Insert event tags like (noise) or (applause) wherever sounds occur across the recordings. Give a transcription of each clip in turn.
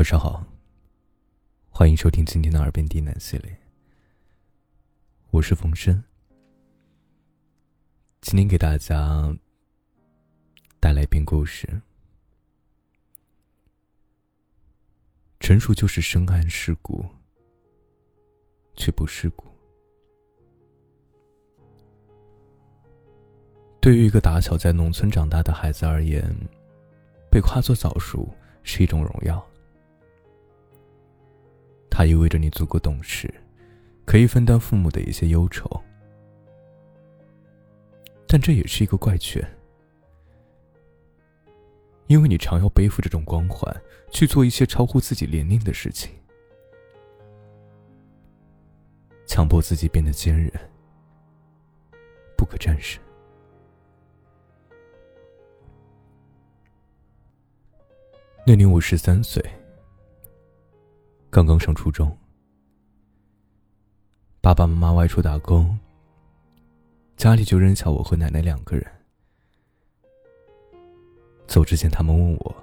晚上好，欢迎收听今天的《耳边低喃》系列。我是冯生，今天给大家带来一篇故事。成熟就是深谙世故，却不世故。对于一个打小在农村长大的孩子而言，被夸作早熟是一种荣耀。它意味着你足够懂事，可以分担父母的一些忧愁。但这也是一个怪圈，因为你常要背负这种光环，去做一些超乎自己年龄的事情，强迫自己变得坚韧，不可战胜。那年我十三岁，刚刚上初中，爸爸妈妈外出打工，家里就扔下我和奶奶两个人。走之前，他们问我：“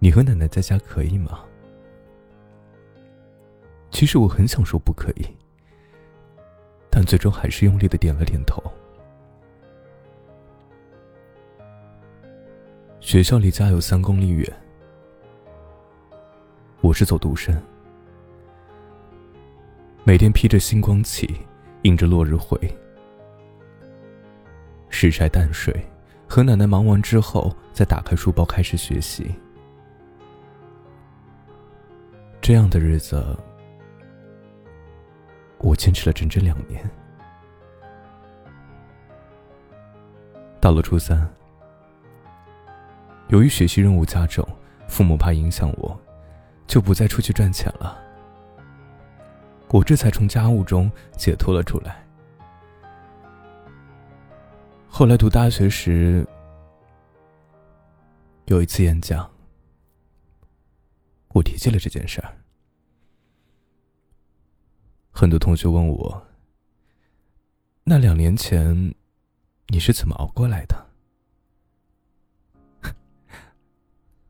你和奶奶在家可以吗？”其实我很想说不可以，但最终还是用力的点了点头。学校离家有三公里远，我是走独身，每天披着星光旗，迎着落日回，拾柴担水，和奶奶忙完之后，再打开书包开始学习。这样的日子，我坚持了整整两年。到了初三。由于学习任务加重，父母怕影响我，就不再出去赚钱了。我这才从家务中解脱了出来。后来读大学时，有一次演讲，我提起了这件事儿。很多同学问我：“那两年前，你是怎么熬过来的？” (laughs)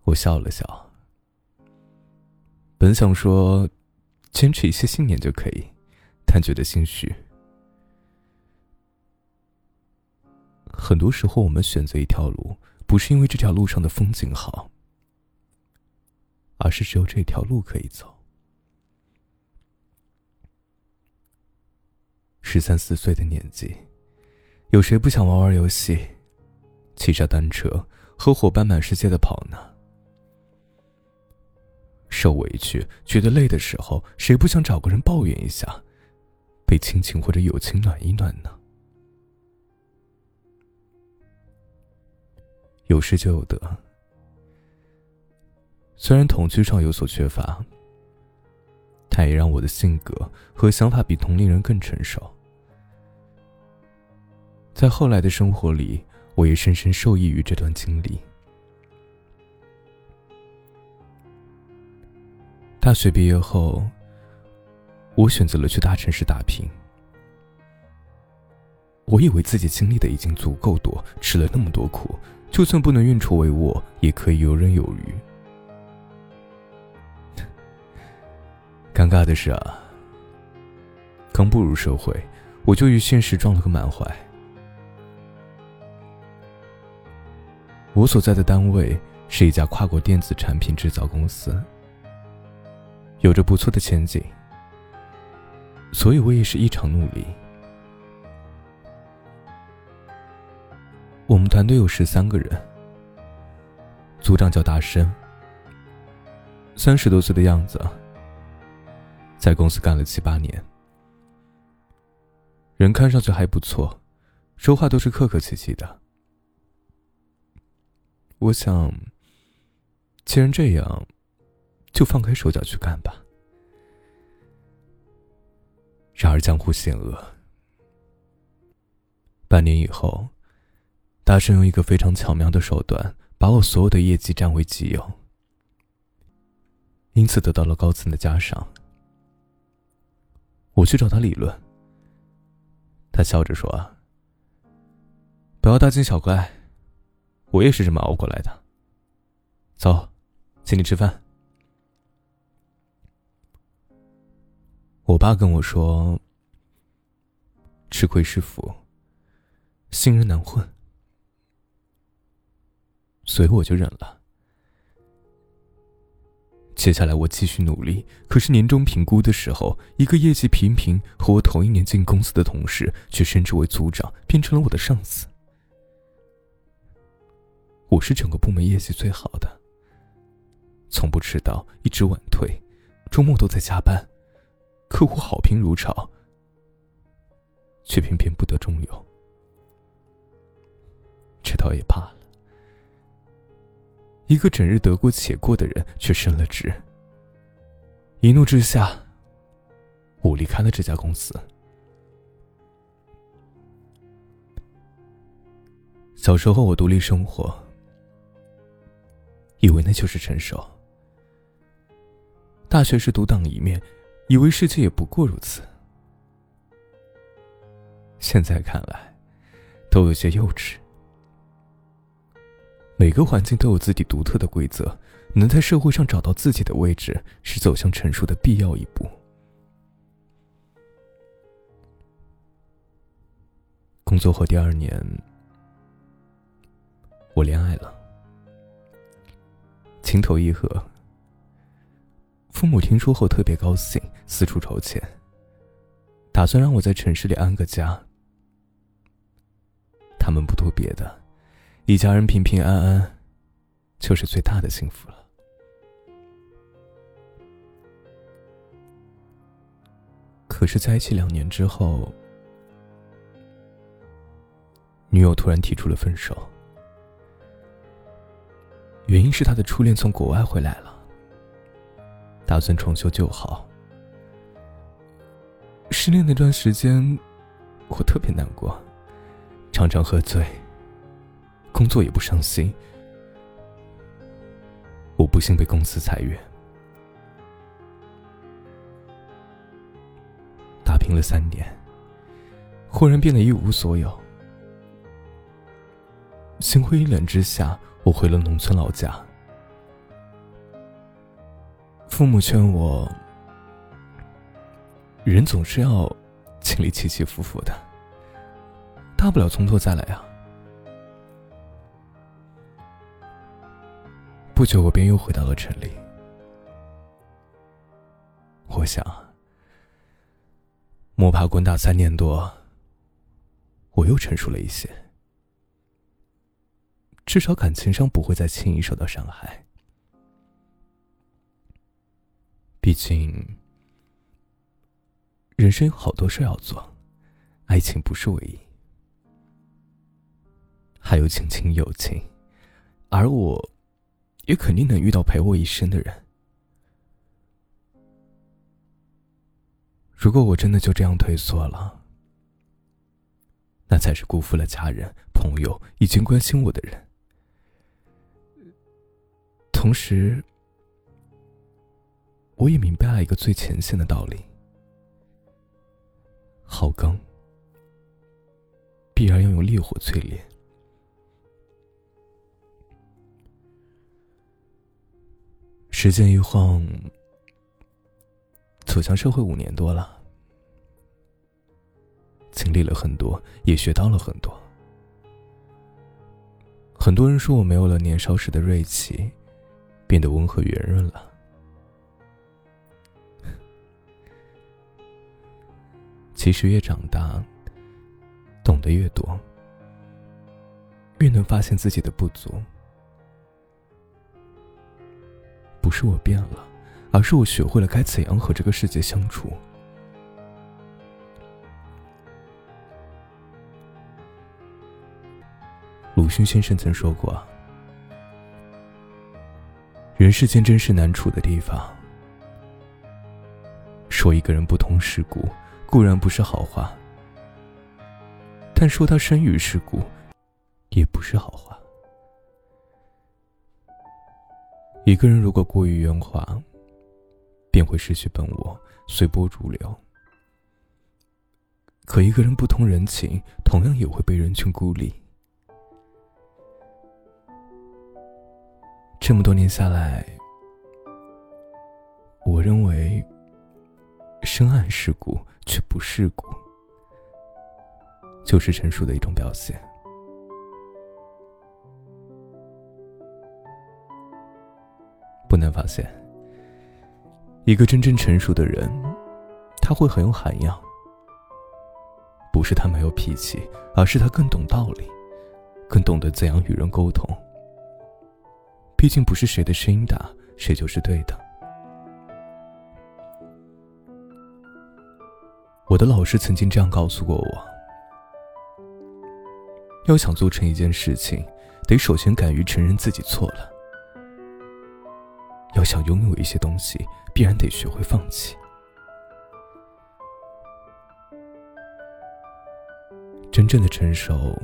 我笑了笑，本想说坚持一些信念就可以，但觉得心虚。很多时候，我们选择一条路，不是因为这条路上的风景好，而是只有这条路可以走。十三四岁的年纪，有谁不想玩玩游戏，骑着单车和伙伴满世界的跑呢？受委屈、觉得累的时候，谁不想找个人抱怨一下，被亲情或者友情暖一暖呢？有失就有得。虽然统计上有所缺乏，但也让我的性格和想法比同龄人更成熟。在后来的生活里，我也深深受益于这段经历。大学毕业后，我选择了去大城市打拼。我以为自己经历的已经足够多，吃了那么多苦，就算不能运筹帷幄，也可以游刃有余。(laughs) 尴尬的是啊，刚步入社会，我就与现实撞了个满怀。我所在的单位是一家跨国电子产品制造公司。有着不错的前景，所以我也是异常努力。我们团队有十三个人，组长叫大生，三十多岁的样子，在公司干了七八年，人看上去还不错，说话都是客客气气的。我想，既然这样。就放开手脚去干吧。然而江湖险恶，半年以后，大圣用一个非常巧妙的手段，把我所有的业绩占为己有，因此得到了高层的嘉赏。我去找他理论，他笑着说：“不要大惊小怪，我也是这么熬过来的。”走。请你吃饭。我爸跟我说：“吃亏是福，新人难混。”所以我就忍了。接下来我继续努力，可是年终评估的时候，一个业绩平平和我同一年进公司的同事，却升职为组长，变成了我的上司。我是整个部门业绩最好的，从不迟到，一直晚退，周末都在加班，客户好评如潮，却偏偏不得中用。这倒也罢了。一个整日得过且过的人，却升了职。一怒之下，我离开了这家公司。小时候我独立生活，以为那就是成熟。大学时独当一面，以为世界也不过如此。现在看来，都有些幼稚。每个环境都有自己独特的规则，能在社会上找到自己的位置，是走向成熟的必要一步。工作后第二年，我恋爱了，情投意合。父母听说后特别高兴，四处筹钱，打算让我在城市里安个家。他们不图别的。一家人平平安安，就是最大的幸福了。可是在一起两年之后，女友突然提出了分手，原因是他的初恋从国外回来了，打算重修旧好。失恋那段时间，我特别难过，常常喝醉。工作也不上心，我不幸被公司裁员，打拼了三年，忽然变得一无所有。心灰意冷之下，我回了农村老家。父母劝我，人总是要经历起起伏伏的，大不了从头再来啊。不久，我便又回到了城里。我想，摸爬滚打三年多，我又成熟了一些，至少感情上不会再轻易受到伤害。毕竟，人生有好多事要做，爱情不是唯一，还有亲情、友情，而我。也肯定能遇到陪我一生的人。如果我真的就这样退缩了，那才是辜负了家人、朋友已经关心我的人。同时，我也明白了一个最浅显的道理：好钢必然要用烈火淬炼。时间一晃，走向社会五年多了，经历了很多，也学到了很多。很多人说我没有了年少时的锐气，变得温和圆润了。其实越长大，懂得越多，越能发现自己的不足。不是我变了，而是我学会了该怎样和这个世界相处。鲁迅先生曾说过：“人世间真是难处的地方。说一个人不通世故，固然不是好话；但说他生于世故，也不是好话。”一个人如果过于圆滑，便会失去本我，随波逐流；可一个人不通人情，同样也会被人群孤立。这么多年下来，看世故却不世故，就是成熟的一种表现。不难发现，一个真正成熟的人，他会很有涵养。不是他没有脾气，而是他更懂道理，更懂得怎样与人沟通。毕竟不是谁的声音大，谁就是对的。我的老师曾经这样告诉过我：要想做成一件事情，得首先敢于承认自己错了；要想拥有一些东西，必然得学会放弃。真正的成熟，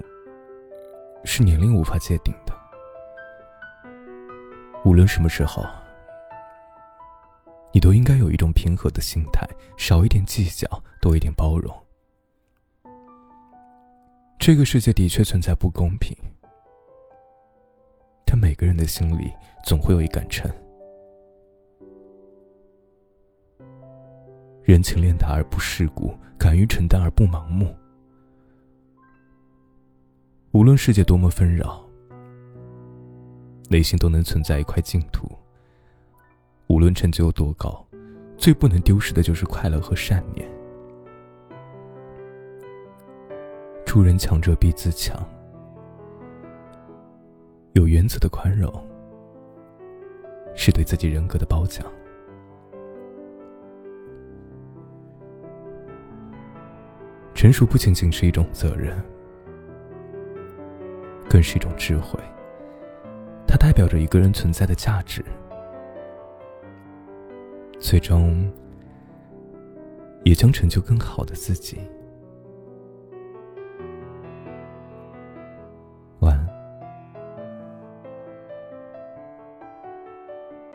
是年龄无法界定的。无论什么时候，你都应该有一种平和的心态，少一点计较，多一点包容。这个世界的确存在不公平，但每个人的心里总会有一杆秤。人情练达而不世故，敢于承担而不盲目。无论世界多么纷扰，内心都能存在一块净土。无论成就有多高，最不能丢失的就是快乐和善念。助人强者必自强，有原则的宽容，是对自己人格的褒奖。成熟不仅仅是一种责任。更是一种智慧，它代表着一个人存在的价值，最终也将成就更好的自己。